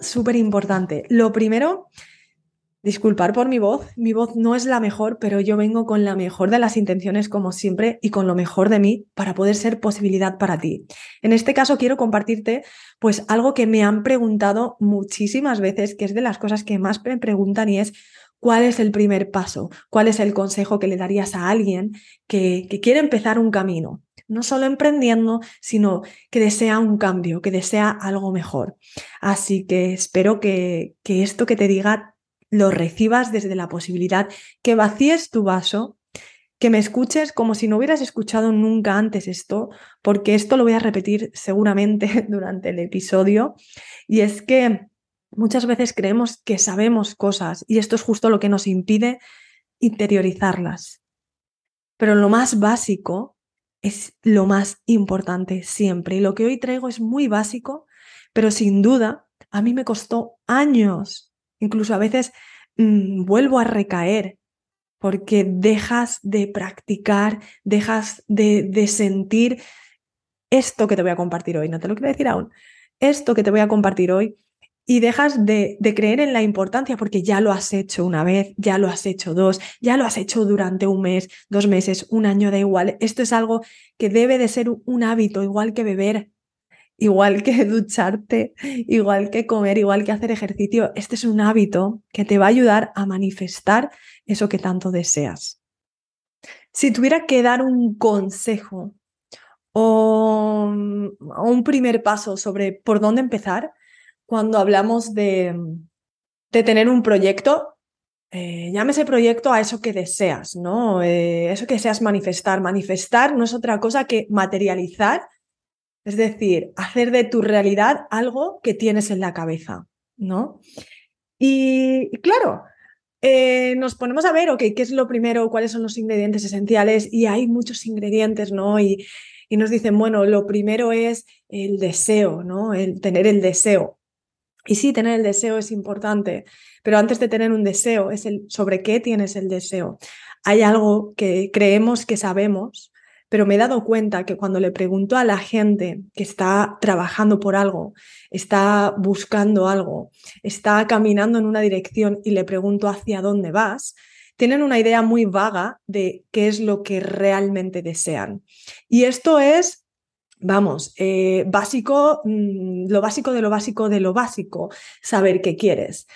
súper importante. Lo primero, disculpar por mi voz. Mi voz no es la mejor, pero yo vengo con la mejor de las intenciones, como siempre, y con lo mejor de mí para poder ser posibilidad para ti. En este caso, quiero compartirte, pues, algo que me han preguntado muchísimas veces, que es de las cosas que más me preguntan y es. ¿Cuál es el primer paso? ¿Cuál es el consejo que le darías a alguien que, que quiere empezar un camino? No solo emprendiendo, sino que desea un cambio, que desea algo mejor. Así que espero que, que esto que te diga lo recibas desde la posibilidad, que vacíes tu vaso, que me escuches como si no hubieras escuchado nunca antes esto, porque esto lo voy a repetir seguramente durante el episodio, y es que muchas veces creemos que sabemos cosas y esto es justo lo que nos impide interiorizarlas. Pero lo más básico es lo más importante siempre. Y lo que hoy traigo es muy básico, pero sin duda a mí me costó años. Incluso a veces mm, vuelvo a recaer porque dejas de practicar, dejas de, de sentir esto que te voy a compartir hoy. No te lo quiero decir aún. Esto que te voy a compartir hoy y dejas de, creer en la importancia porque ya lo has hecho una vez, ya lo has hecho dos, ya lo has hecho durante un mes, dos meses, un año, da igual. Esto es algo que debe de ser un hábito, igual que beber, igual que ducharte, igual que comer, igual que hacer ejercicio. Este es un hábito que te va a ayudar a manifestar eso que tanto deseas. Si tuviera que dar un consejo o un primer paso sobre por dónde empezar, cuando hablamos de, tener un proyecto, eh, llámese proyecto a eso que deseas, ¿no? Eh, eso que deseas manifestar. Manifestar no es otra cosa que materializar, es decir, hacer de tu realidad algo que tienes en la cabeza, ¿no? Y, claro, eh, nos ponemos a ver, ok, ¿qué es lo primero? ¿Cuáles son los ingredientes esenciales? Y hay muchos ingredientes, ¿no? Y, y nos dicen, bueno, lo primero es el deseo, ¿no? El tener el deseo. Y sí, tener el deseo es importante, pero antes de tener un deseo es el sobre qué tienes el deseo. Hay algo que creemos que sabemos, pero me he dado cuenta que cuando le pregunto a la gente que está trabajando por algo, está buscando algo, está caminando en una dirección y le pregunto hacia dónde vas, tienen una idea muy vaga de qué es lo que realmente desean. Y esto es vamos, eh, básico, mm, lo básico de lo básico de lo básico, saber qué quieres.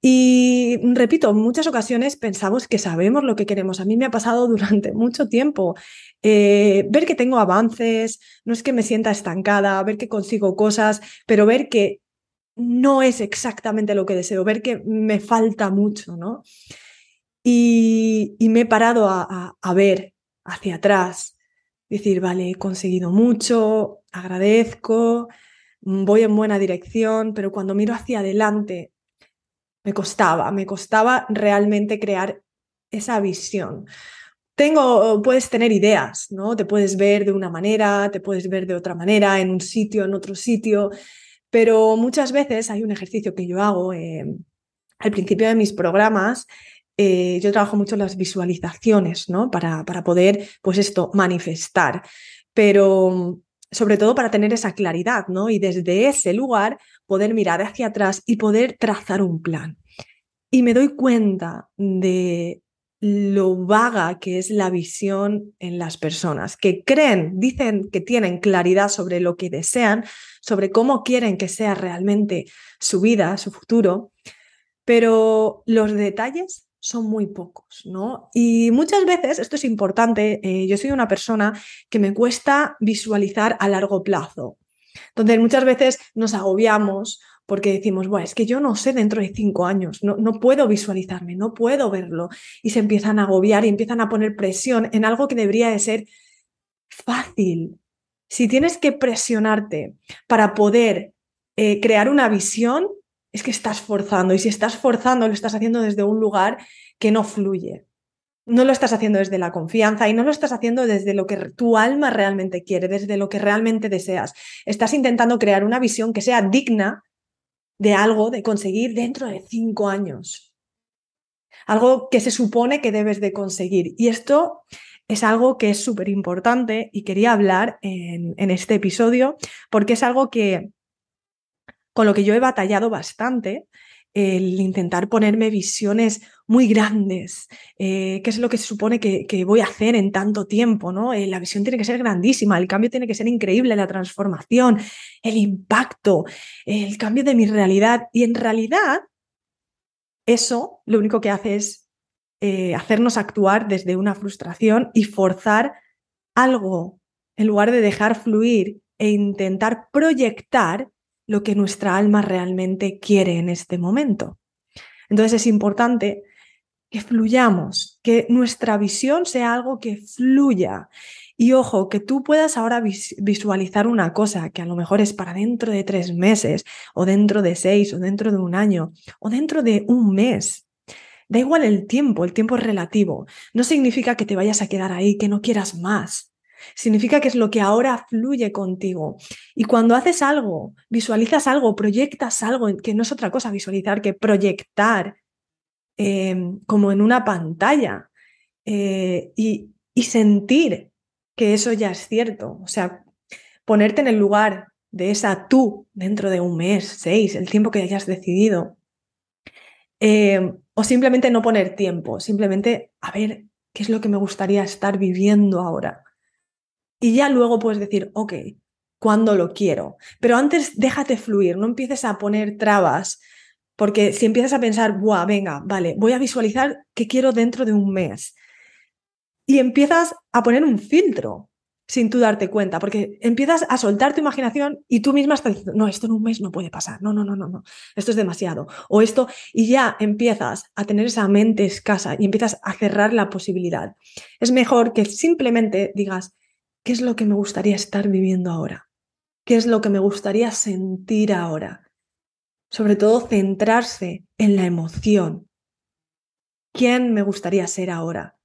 Y repito, muchas ocasiones pensamos que sabemos lo que queremos. A mí me ha pasado durante mucho tiempo eh, ver que tengo avances, no es que me sienta estancada, ver que consigo cosas, pero ver que no es exactamente lo que deseo, ver que me falta mucho, ¿no? Y, me he parado a ver hacia atrás decir, vale, he conseguido mucho, agradezco, mm, voy en buena dirección, pero cuando miro hacia adelante, me costaba, me costaba realmente crear esa visión. Tengo, puedes tener ideas, ¿no? Te puedes ver de una manera, te puedes ver de otra manera, en un sitio, en otro sitio, pero muchas veces hay un ejercicio que yo hago eh, al principio de mis programas eh, yo trabajo mucho las visualizaciones, ¿no? Para, para poder, pues esto, manifestar, pero sobre todo para tener esa claridad, ¿no? Y desde ese lugar poder mirar hacia atrás y poder trazar un plan. Y me doy cuenta de lo vaga que es la visión en las personas, que creen, dicen que tienen claridad sobre lo que desean, sobre cómo quieren que sea realmente su vida, su futuro, pero los detalles son muy pocos, ¿no? Y muchas veces, esto es importante, eh, yo soy una persona que me cuesta visualizar a largo plazo. Entonces, muchas veces nos agobiamos porque decimos, bueno, es que yo no sé dentro de cinco años, no, no puedo visualizarme, no puedo verlo. Y se empiezan a agobiar y empiezan a poner presión en algo que debería de ser fácil. Si tienes que presionarte para poder eh, crear una visión, es que estás forzando. Y si estás forzando, lo estás haciendo desde un lugar que no fluye. No lo estás haciendo desde la confianza y no lo estás haciendo desde lo que tu alma realmente quiere, desde lo que realmente deseas. Estás intentando crear una visión que sea digna de algo de conseguir dentro de cinco años. Algo que se supone que debes de conseguir. Y esto es algo que es súper importante y quería hablar en, en, este episodio porque es algo que con lo que yo he batallado bastante el intentar ponerme visiones muy grandes, eh, qué es lo que se supone que, voy a hacer en tanto tiempo, ¿no? Eh, la visión tiene que ser grandísima, el cambio tiene que ser increíble, la transformación, el impacto, el cambio de mi realidad. Y en realidad, eso lo único que hace es eh, hacernos actuar desde una frustración y forzar algo en lugar de dejar fluir e intentar proyectar lo que nuestra alma realmente quiere en este momento. Entonces es importante que fluyamos, que nuestra visión sea algo que fluya. Y ojo, que tú puedas ahora visualizar una cosa que a lo mejor es para dentro de tres meses, o dentro de seis, o dentro de un año, o dentro de un mes. Da igual el tiempo, el tiempo es relativo. No significa que te vayas a quedar ahí, que no quieras más. Significa que es lo que ahora fluye contigo. Y cuando haces algo, visualizas algo, proyectas algo, que no es otra cosa visualizar que proyectar em, como en una pantalla eh, y, y sentir que eso ya es cierto. O sea, ponerte en el lugar de esa tú dentro de un mes, seis, el tiempo que hayas decidido. Em, o simplemente no poner tiempo, simplemente a ver qué es lo que me gustaría estar viviendo ahora. Y ya luego puedes decir, ok, ¿cuándo lo quiero? Pero antes déjate fluir, no empieces a poner trabas, porque si empiezas a pensar, buah, venga, vale, voy a visualizar qué quiero dentro de un mes. Y empiezas a poner un filtro sin tú darte cuenta, porque empiezas a soltar tu imaginación y tú misma estás diciendo, no, esto en un mes no puede pasar, no, no, no, no, no, esto es demasiado, o esto, y ya empiezas a tener esa mente escasa y empiezas a cerrar la posibilidad. Es mejor que simplemente digas, ¿Qué es lo que me gustaría estar viviendo ahora? ¿Qué es lo que me gustaría sentir ahora? Sobre todo centrarse en la emoción. ¿Quién me gustaría ser ahora?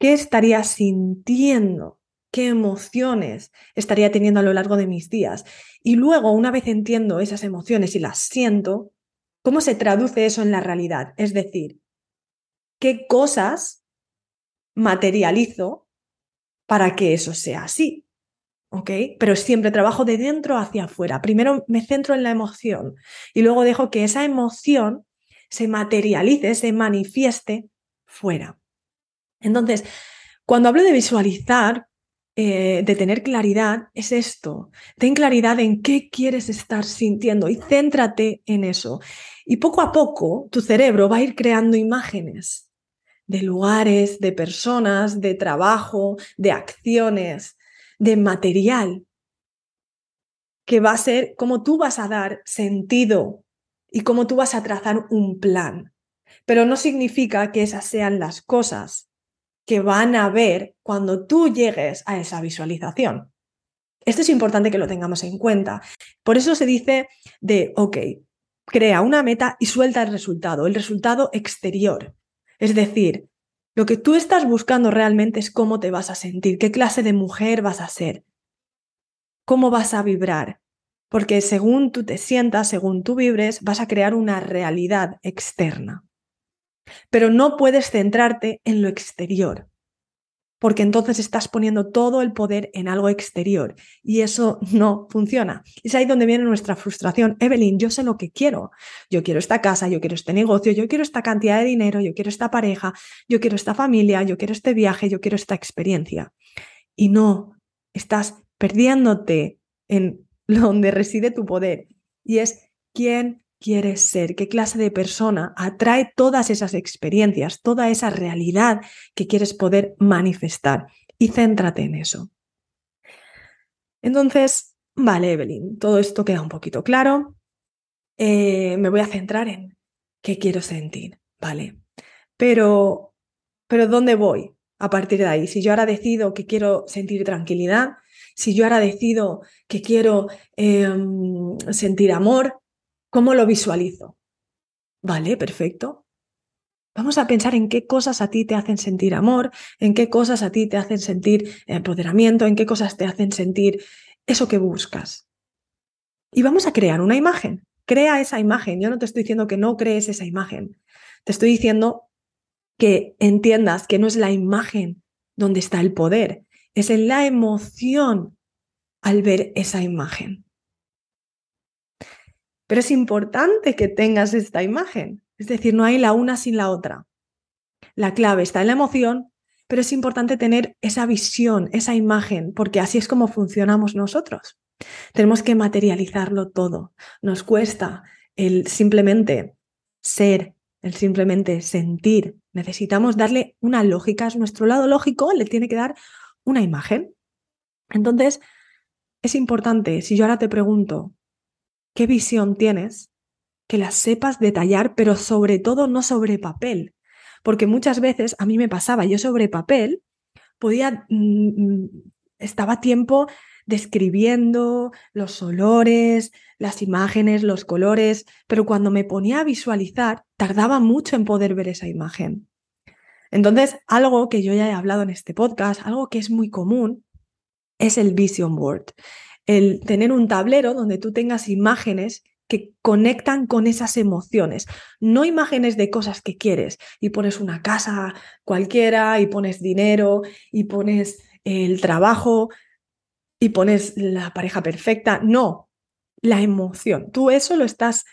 ¿Qué estaría sintiendo? ¿Qué emociones estaría teniendo a lo largo de mis días? Y luego, una vez entiendo esas emociones y las siento, ¿cómo se traduce eso en la realidad? Es decir, ¿qué cosas materializo para que eso sea así. ¿Ok? Pero siempre trabajo de dentro hacia afuera. Primero me centro en la emoción y luego dejo que esa emoción se materialice, se manifieste fuera. Entonces, cuando hablo de visualizar, eh, de tener claridad, es esto. Ten claridad en qué quieres estar sintiendo y céntrate en eso. Y poco a poco tu cerebro va a ir creando imágenes de lugares, de personas, de trabajo, de acciones, de material, que va a ser cómo tú vas a dar sentido y cómo tú vas a trazar un plan. Pero no significa que esas sean las cosas que van a ver cuando tú llegues a esa visualización. Esto es importante que lo tengamos en cuenta. Por eso se dice de, ok, crea una meta y suelta el resultado, el resultado exterior. Es decir, lo que tú estás buscando realmente es cómo te vas a sentir, qué clase de mujer vas a ser, cómo vas a vibrar. Porque según tú te sientas, según tú vibres, vas a crear una realidad externa. Pero no puedes centrarte en lo exterior porque entonces estás poniendo todo el poder en algo exterior y eso no funciona. Es ahí donde viene nuestra frustración. Evelyn, yo sé lo que quiero. Yo quiero esta casa, yo quiero este negocio, yo quiero esta cantidad de dinero, yo quiero esta pareja, yo quiero esta familia, yo quiero este viaje, yo quiero esta experiencia. Y no, estás perdiéndote en donde reside tu poder y es quién quieres ser, qué clase de persona atrae todas esas experiencias, toda esa realidad que quieres poder manifestar y céntrate en eso. Entonces, vale, Evelyn, todo esto queda un poquito claro. Eh, me voy a centrar en qué quiero sentir, ¿vale? Pero, pero ¿dónde voy a partir de ahí? Si yo ahora decido que quiero sentir tranquilidad, si yo ahora decido que quiero em, sentir amor, ¿cómo lo visualizo? Vale, perfecto. Vamos a pensar en qué cosas a ti te hacen sentir amor, en qué cosas a ti te hacen sentir empoderamiento, en qué cosas te hacen sentir eso que buscas. Y vamos a crear una imagen. Crea esa imagen. Yo no te estoy diciendo que no crees esa imagen. Te estoy diciendo que entiendas que no es la imagen donde está el poder, es en la emoción al ver esa imagen. Pero es importante que tengas esta imagen, es decir, no hay la una sin la otra. La clave está en la emoción, pero es importante tener esa visión, esa imagen, porque así es como funcionamos nosotros. Tenemos que materializarlo todo. Nos cuesta el simplemente ser, el simplemente sentir. Necesitamos darle una lógica. Es nuestro lado lógico, le tiene que dar una imagen. Entonces, es importante, si yo ahora te pregunto, ¿qué visión tienes? Que la sepas detallar, pero sobre todo no sobre papel. Porque muchas veces a mí me pasaba, yo sobre papel podía, mm, mm, estaba tiempo describiendo los olores, las imágenes, los colores, pero cuando me ponía a visualizar, tardaba mucho en poder ver esa imagen. Entonces, algo que yo ya he hablado en este podcast, algo que es muy común, es el vision board. El tener un tablero donde tú tengas imágenes que conectan con esas emociones, no imágenes de cosas que quieres y pones una casa cualquiera y pones dinero y pones el trabajo y pones la pareja perfecta, no, la emoción. Tú eso lo estás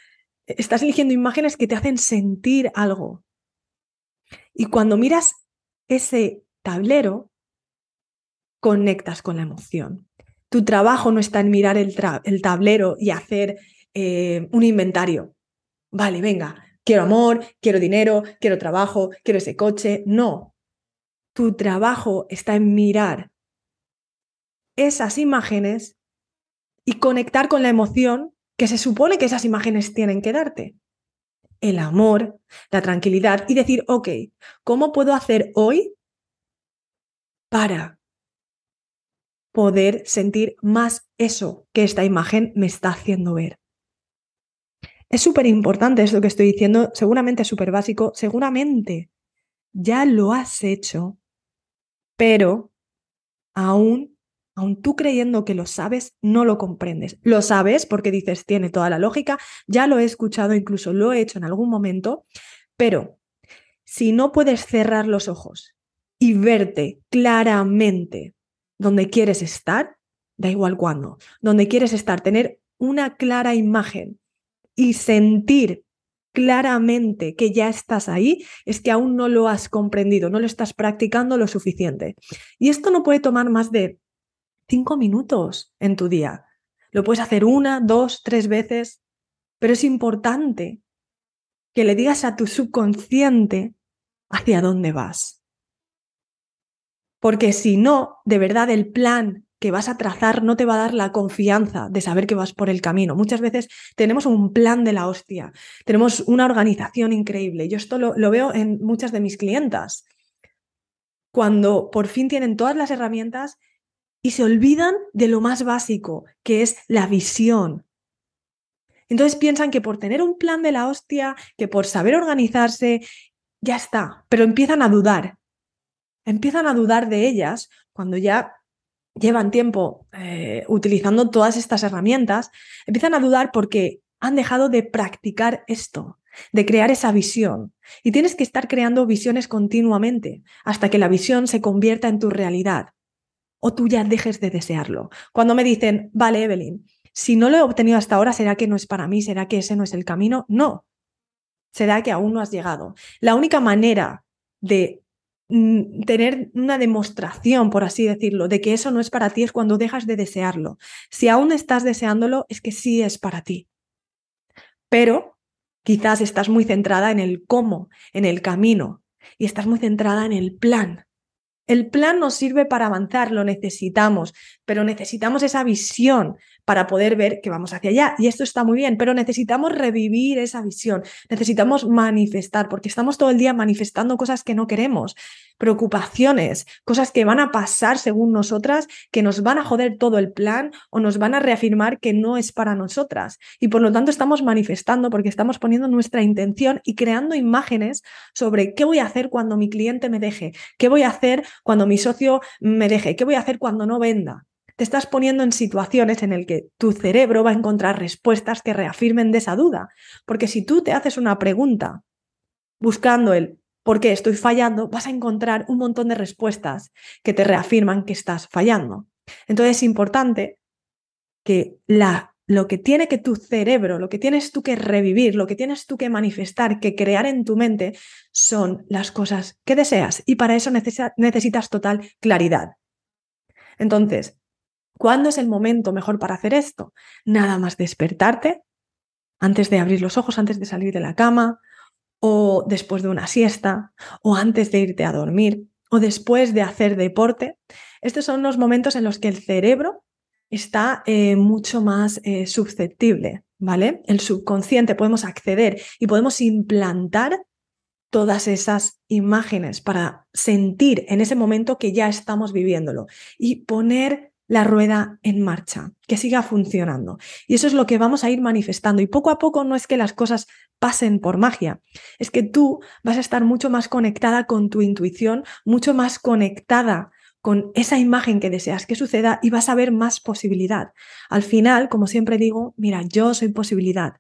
estás eligiendo imágenes que te hacen sentir algo, y cuando miras ese tablero, conectas con la emoción. Tu trabajo no está en mirar el, tablero y hacer eh, un inventario. Vale, venga, quiero amor, quiero dinero, quiero trabajo, quiero ese coche. No, tu trabajo está en mirar esas imágenes y conectar con la emoción que se supone que esas imágenes tienen que darte el amor, la tranquilidad y decir, ok, ¿cómo puedo hacer hoy para poder sentir más eso que esta imagen me está haciendo ver? Es súper importante esto que estoy diciendo, seguramente es súper básico, seguramente ya lo has hecho, pero aún aun tú creyendo que lo sabes, no lo comprendes. Lo sabes porque dices, tiene toda la lógica, ya lo he escuchado, incluso lo he hecho en algún momento, pero si no puedes cerrar los ojos y verte claramente donde quieres estar, da igual cuándo, donde quieres estar, tener una clara imagen y sentir claramente que ya estás ahí, es que aún no lo has comprendido, no lo estás practicando lo suficiente. Y esto no puede tomar más de cinco minutos en tu día. Lo puedes hacer una, dos, tres veces, pero es importante que le digas a tu subconsciente hacia dónde vas. Porque si no, de verdad el plan que vas a trazar no te va a dar la confianza de saber que vas por el camino. Muchas veces tenemos un plan de la hostia, tenemos una organización increíble. Yo esto lo, lo veo en muchas de mis clientas. Cuando por fin tienen todas las herramientas y se olvidan de lo más básico, que es la visión. Entonces piensan que por tener un plan de la hostia, que por saber organizarse, ya está, pero empiezan a dudar. Empiezan a dudar de ellas cuando ya llevan tiempo eh, utilizando todas estas herramientas, empiezan a dudar porque han dejado de practicar esto, de crear esa visión. Y tienes que estar creando visiones continuamente hasta que la visión se convierta en tu realidad o tú ya dejes de desearlo. Cuando me dicen, vale, Evelyn, si no lo he obtenido hasta ahora, ¿será que no es para mí? ¿Será que ese no es el camino? No. Será que aún no has llegado. La única manera de tener una demostración, por así decirlo, de que eso no es para ti es cuando dejas de desearlo. Si aún estás deseándolo, es que sí es para ti. Pero Quizás estás muy centrada en el cómo, en el camino, y estás muy centrada en el plan. El plan nos sirve para avanzar, lo necesitamos, pero necesitamos esa visión para poder ver que vamos hacia allá. Y esto está muy bien, pero necesitamos revivir esa visión, necesitamos manifestar, porque estamos todo el día manifestando cosas que no queremos, preocupaciones, cosas que van a pasar según nosotras, que nos van a joder todo el plan o nos van a reafirmar que no es para nosotras. Y por lo tanto estamos manifestando porque estamos poniendo nuestra intención y creando imágenes sobre qué voy a hacer cuando mi cliente me deje, qué voy a hacer cuando mi socio me deje, qué voy a hacer cuando no venda te estás poniendo en situaciones en las que tu cerebro va a encontrar respuestas que reafirmen de esa duda. Porque si tú te haces una pregunta buscando el por qué estoy fallando, vas a encontrar un montón de respuestas que te reafirman que estás fallando. Entonces es importante que la, lo que tiene que tu cerebro, lo que tienes tú que revivir, lo que tienes tú que manifestar, que crear en tu mente, son las cosas que deseas. Y para eso necesitas total claridad. Entonces, ¿Cuándo es el momento mejor para hacer esto? Nada más despertarte, antes de abrir los ojos, antes de salir de la cama, o después de una siesta, o antes de irte a dormir, o después de hacer deporte. Estos son los momentos en los que el cerebro está eh, mucho más eh, susceptible, ¿vale? El subconsciente podemos acceder y podemos implantar todas esas imágenes para sentir en ese momento que ya estamos viviéndolo y poner la rueda en marcha, que siga funcionando. Y eso es lo que vamos a ir manifestando. Y poco a poco no es que las cosas pasen por magia, es que tú vas a estar mucho más conectada con tu intuición, mucho más conectada con esa imagen que deseas que suceda y vas a ver más posibilidad. Al final, como siempre digo, mira, yo soy posibilidad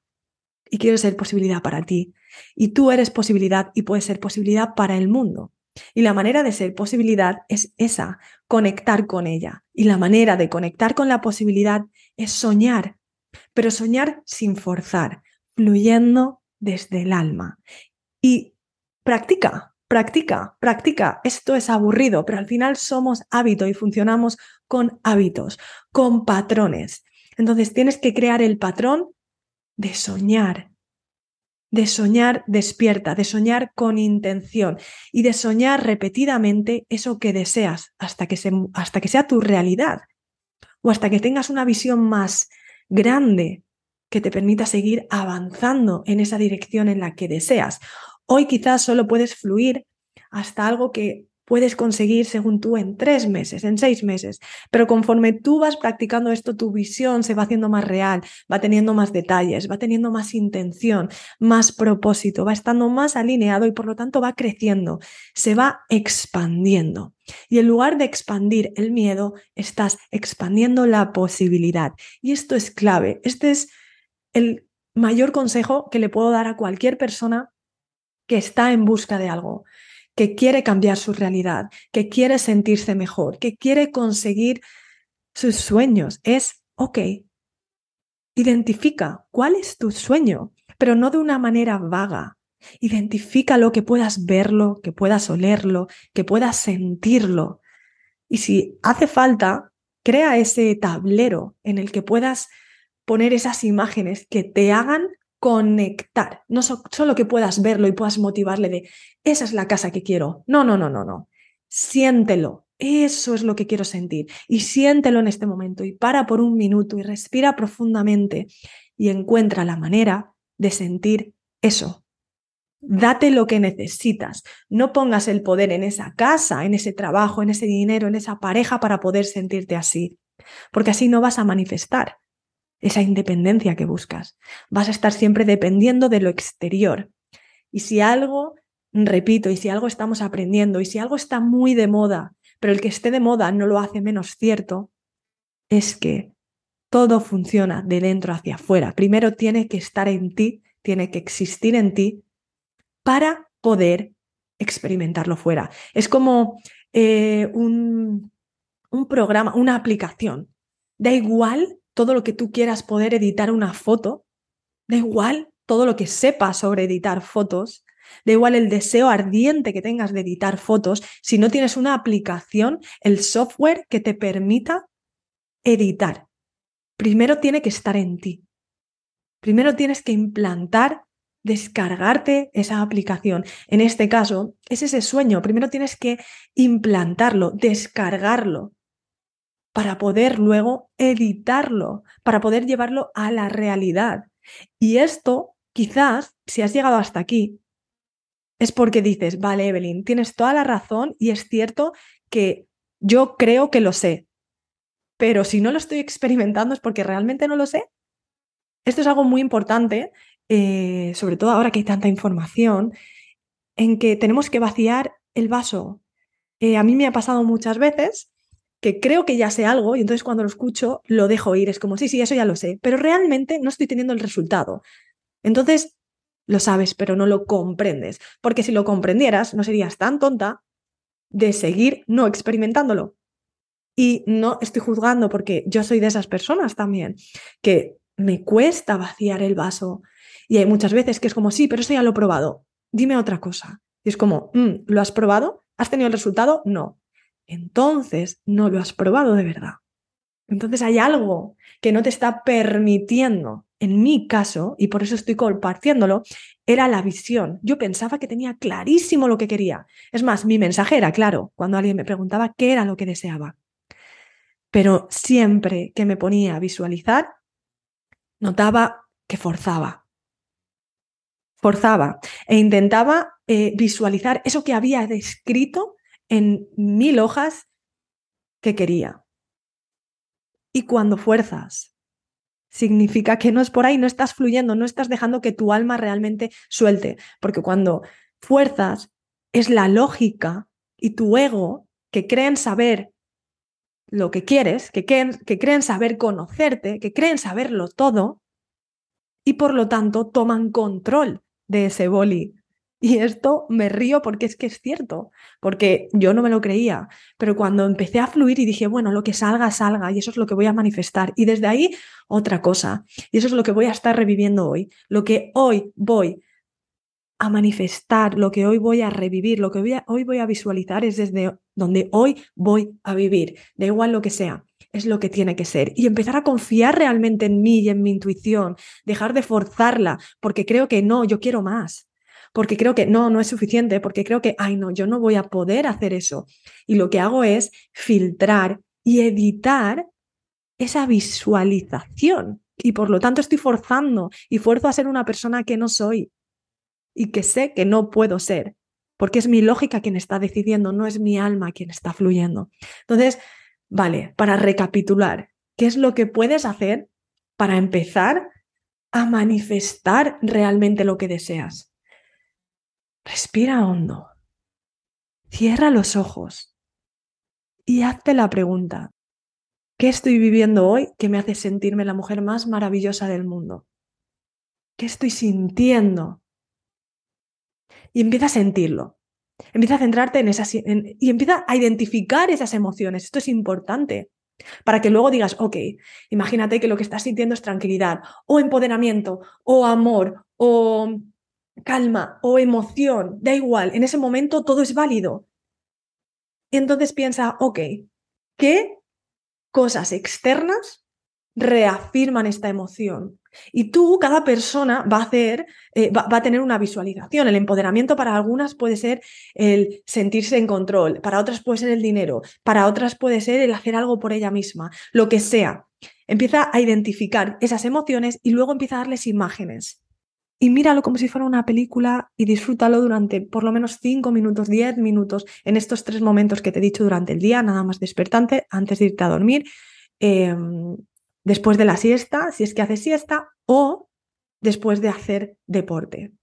y quiero ser posibilidad para ti. Y tú eres posibilidad y puedes ser posibilidad para el mundo. Y la manera de ser posibilidad es esa, conectar con ella. Y la manera de conectar con la posibilidad es soñar, pero soñar sin forzar, fluyendo desde el alma. Y practica, practica, practica. Esto es aburrido, pero al final somos hábito y funcionamos con hábitos, con patrones. Entonces tienes que crear el patrón de soñar, de soñar despierta, de soñar con intención y de soñar repetidamente eso que deseas hasta que, hasta que sea tu realidad o hasta que tengas una visión más grande que te permita seguir avanzando en esa dirección en la que deseas. Hoy quizás solo puedes fluir hasta algo que puedes conseguir según tú en tres meses, en seis meses. Pero conforme tú vas practicando esto, tu visión se va haciendo más real, va teniendo más detalles, va teniendo más intención, más propósito, va estando más alineado y por lo tanto va creciendo, se va expandiendo. Y en lugar de expandir el miedo, estás expandiendo la posibilidad. Y esto es clave. Este es el mayor consejo que le puedo dar a cualquier persona que está en busca de algo que quiere cambiar su realidad, que quiere sentirse mejor, que quiere conseguir sus sueños. Es, ok, identifica cuál es tu sueño, pero no de una manera vaga. Identifícalo, que puedas verlo, que puedas olerlo, que puedas sentirlo. Y si hace falta, crea ese tablero en el que puedas poner esas imágenes que te hagan conectar, no solo que puedas verlo y puedas motivarle de, esa es la casa que quiero. No, no, no, no, no. Siéntelo. Eso es lo que quiero sentir. Y siéntelo en este momento y para por un minuto y respira profundamente y encuentra la manera de sentir eso. Date lo que necesitas. No pongas el poder en esa casa, en ese trabajo, en ese dinero, en esa pareja para poder sentirte así. Porque así no vas a manifestar esa independencia que buscas. Vas a estar siempre dependiendo de lo exterior. Y si algo, repito, y si algo estamos aprendiendo, y si algo está muy de moda, pero el que esté de moda no lo hace menos cierto, es que todo funciona de dentro hacia afuera. Primero tiene que estar en ti, tiene que existir en ti para poder experimentarlo fuera. Es como eh, un, un programa, una aplicación. Da igual todo lo que tú quieras poder editar una foto, da igual todo lo que sepas sobre editar fotos, da igual el deseo ardiente que tengas de editar fotos, si no tienes una aplicación, el software que te permita editar. Primero tiene que estar en ti. Primero tienes que implantar descargarte esa aplicación. En este caso, es ese sueño. Primero tienes que implantarlo, descargarlo, para poder luego editarlo, para poder llevarlo a la realidad. Y esto, quizás, si has llegado hasta aquí, es porque dices, vale, Evelyn, tienes toda la razón y es cierto que yo creo que lo sé, pero si no lo estoy experimentando es porque realmente no lo sé. Esto es algo muy importante, eh, sobre todo ahora que hay tanta información, en que tenemos que vaciar el vaso. Eh, a mí me ha pasado muchas veces que creo que ya sé algo y entonces cuando lo escucho lo dejo ir. Es como, sí, sí, eso ya lo sé, pero realmente no estoy teniendo el resultado. Entonces, lo sabes, pero no lo comprendes. Porque si lo comprendieras, no serías tan tonta de seguir no experimentándolo. Y no estoy juzgando porque yo soy de esas personas también, que me cuesta vaciar el vaso. Y hay muchas veces que es como, sí, pero eso ya lo he probado. Dime otra cosa. Y es como, mm, ¿lo has probado? ¿Has tenido el resultado? No. Entonces no lo has probado de verdad. Entonces hay algo que no te está permitiendo, en mi caso, y por eso estoy compartiéndolo, era la visión. Yo pensaba que tenía clarísimo lo que quería. Es más, mi mensaje era claro cuando alguien me preguntaba qué era lo que deseaba. Pero siempre que me ponía a visualizar, notaba que forzaba. Forzaba e intentaba eh, visualizar eso que había descrito en mil hojas que quería. Y cuando fuerzas, significa que no es por ahí, no estás fluyendo, no estás dejando que tu alma realmente suelte, porque cuando fuerzas es la lógica y tu ego que creen saber lo que quieres, que creen, que creen saber conocerte, que creen saberlo todo y por lo tanto toman control de ese boli y esto me río porque es que es cierto, porque yo no me lo creía, pero cuando empecé a fluir y dije, bueno, lo que salga, salga, y eso es lo que voy a manifestar. Y desde ahí, otra cosa, y eso es lo que voy a estar reviviendo hoy, lo que hoy voy a manifestar, lo que hoy voy a revivir, lo que hoy voy a visualizar es desde donde hoy voy a vivir, da igual lo que sea es lo que tiene que ser y empezar a confiar realmente en mí y en mi intuición, dejar de forzarla porque creo que no, yo quiero más porque creo que no, no es suficiente, porque creo que, ay, no, yo no voy a poder hacer eso. Y lo que hago es filtrar y editar esa visualización. Y por lo tanto estoy forzando y fuerzo a ser una persona que no soy y que sé que no puedo ser, porque es mi lógica quien está decidiendo, no es mi alma quien está fluyendo. Entonces, vale, para recapitular, ¿qué es lo que puedes hacer para empezar a manifestar realmente lo que deseas? Respira hondo. Cierra los ojos y hazte la pregunta, ¿qué estoy viviendo hoy que me hace sentirme la mujer más maravillosa del mundo? ¿Qué estoy sintiendo? Y empieza a sentirlo. Empieza a centrarte en esas y empieza a identificar esas emociones. Esto es importante para que luego digas, ok, imagínate que lo que estás sintiendo es tranquilidad o empoderamiento o amor o calma o emoción, da igual, en ese momento todo es válido. Entonces piensa, ok, ¿qué cosas externas reafirman esta emoción? Y tú, cada persona va a hacer, eh, va, va, a tener una visualización. El empoderamiento para algunas puede ser el sentirse en control, para otras puede ser el dinero, para otras puede ser el hacer algo por ella misma, lo que sea. Empieza a identificar esas emociones y luego empieza a darles imágenes y míralo como si fuera una película y disfrútalo durante por lo menos 5 minutos, 10 minutos en estos tres momentos que te he dicho durante el día, nada más despertante, antes de irte a dormir, em, después de la siesta, si es que haces siesta, o después de hacer deporte.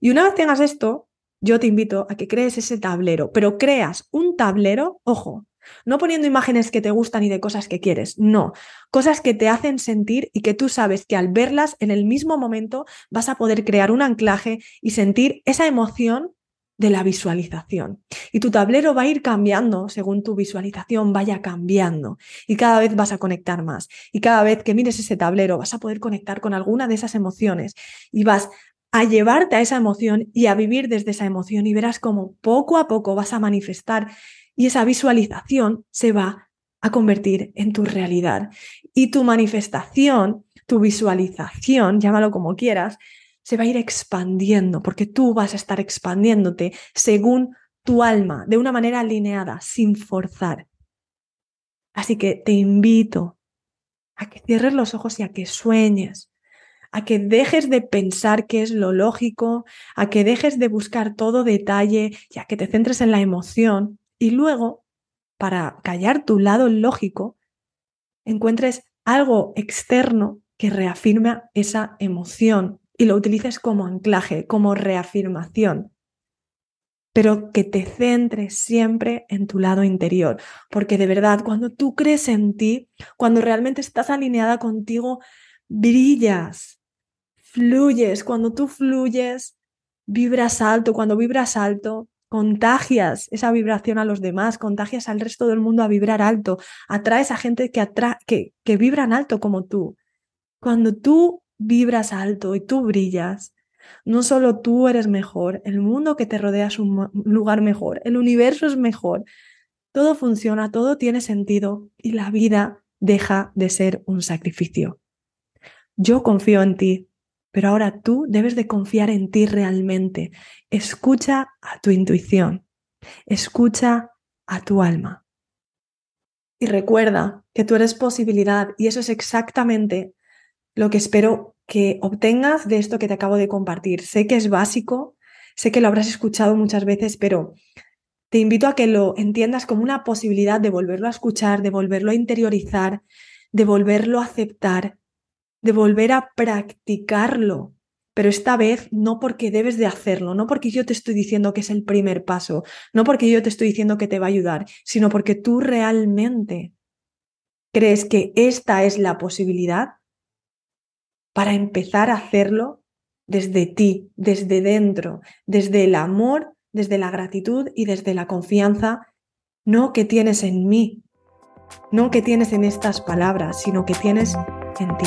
Y una vez tengas esto, yo te invito a que crees ese tablero, pero creas un tablero, ojo, no poniendo imágenes que te gustan y de cosas que quieres, no, cosas que te hacen sentir y que tú sabes que al verlas en el mismo momento vas a poder crear un anclaje y sentir esa emoción de la visualización. Y tu tablero va a ir cambiando según tu visualización vaya cambiando y cada vez vas a conectar más. Y cada vez que mires ese tablero vas a poder conectar con alguna de esas emociones y vas a llevarte a esa emoción y a vivir desde esa emoción y verás cómo poco a poco vas a manifestar y esa visualización se va a convertir en tu realidad. Y tu manifestación, tu visualización, llámalo como quieras, se va a ir expandiendo, porque tú vas a estar expandiéndote según tu alma, de una manera alineada, sin forzar. Así que te invito a que cierres los ojos y a que sueñes, a que dejes de pensar qué es lo lógico, a que dejes de buscar todo detalle y a que te centres en la emoción y luego, para callar tu lado lógico, encuentres algo externo que reafirma esa emoción y lo utilices como anclaje, como reafirmación. Pero que te centres siempre en tu lado interior, porque de verdad, cuando tú crees en ti, cuando realmente estás alineada contigo, brillas, fluyes. Cuando tú fluyes, vibras alto. Cuando vibras alto, contagias esa vibración a los demás, contagias al resto del mundo a vibrar alto, atraes a gente que, que, vibran alto como tú. Cuando tú vibras alto y tú brillas, no solo tú eres mejor, el mundo que te rodea es un lugar mejor, el universo es mejor, todo funciona, todo tiene sentido y la vida deja de ser un sacrificio. Yo confío en ti, pero ahora tú debes de confiar en ti realmente. Escucha a tu intuición, escucha a tu alma. Y recuerda que tú eres posibilidad y eso es exactamente lo que espero que obtengas de esto que te acabo de compartir. Sé que es básico, sé que lo habrás escuchado muchas veces, pero te invito a que lo entiendas como una posibilidad de volverlo a escuchar, de volverlo a interiorizar, de volverlo a aceptar, de volver a practicarlo. Pero esta vez no porque debes de hacerlo, no porque yo te estoy diciendo que es el primer paso, no porque yo te estoy diciendo que te va a ayudar, sino porque tú realmente crees que esta es la posibilidad para empezar a hacerlo desde ti, desde dentro, desde el amor, desde la gratitud y desde la confianza, no que tienes en mí, no que tienes en estas palabras, sino que tienes en ti.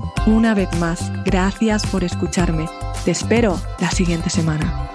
Una vez más, gracias por escucharme. Te espero la siguiente semana.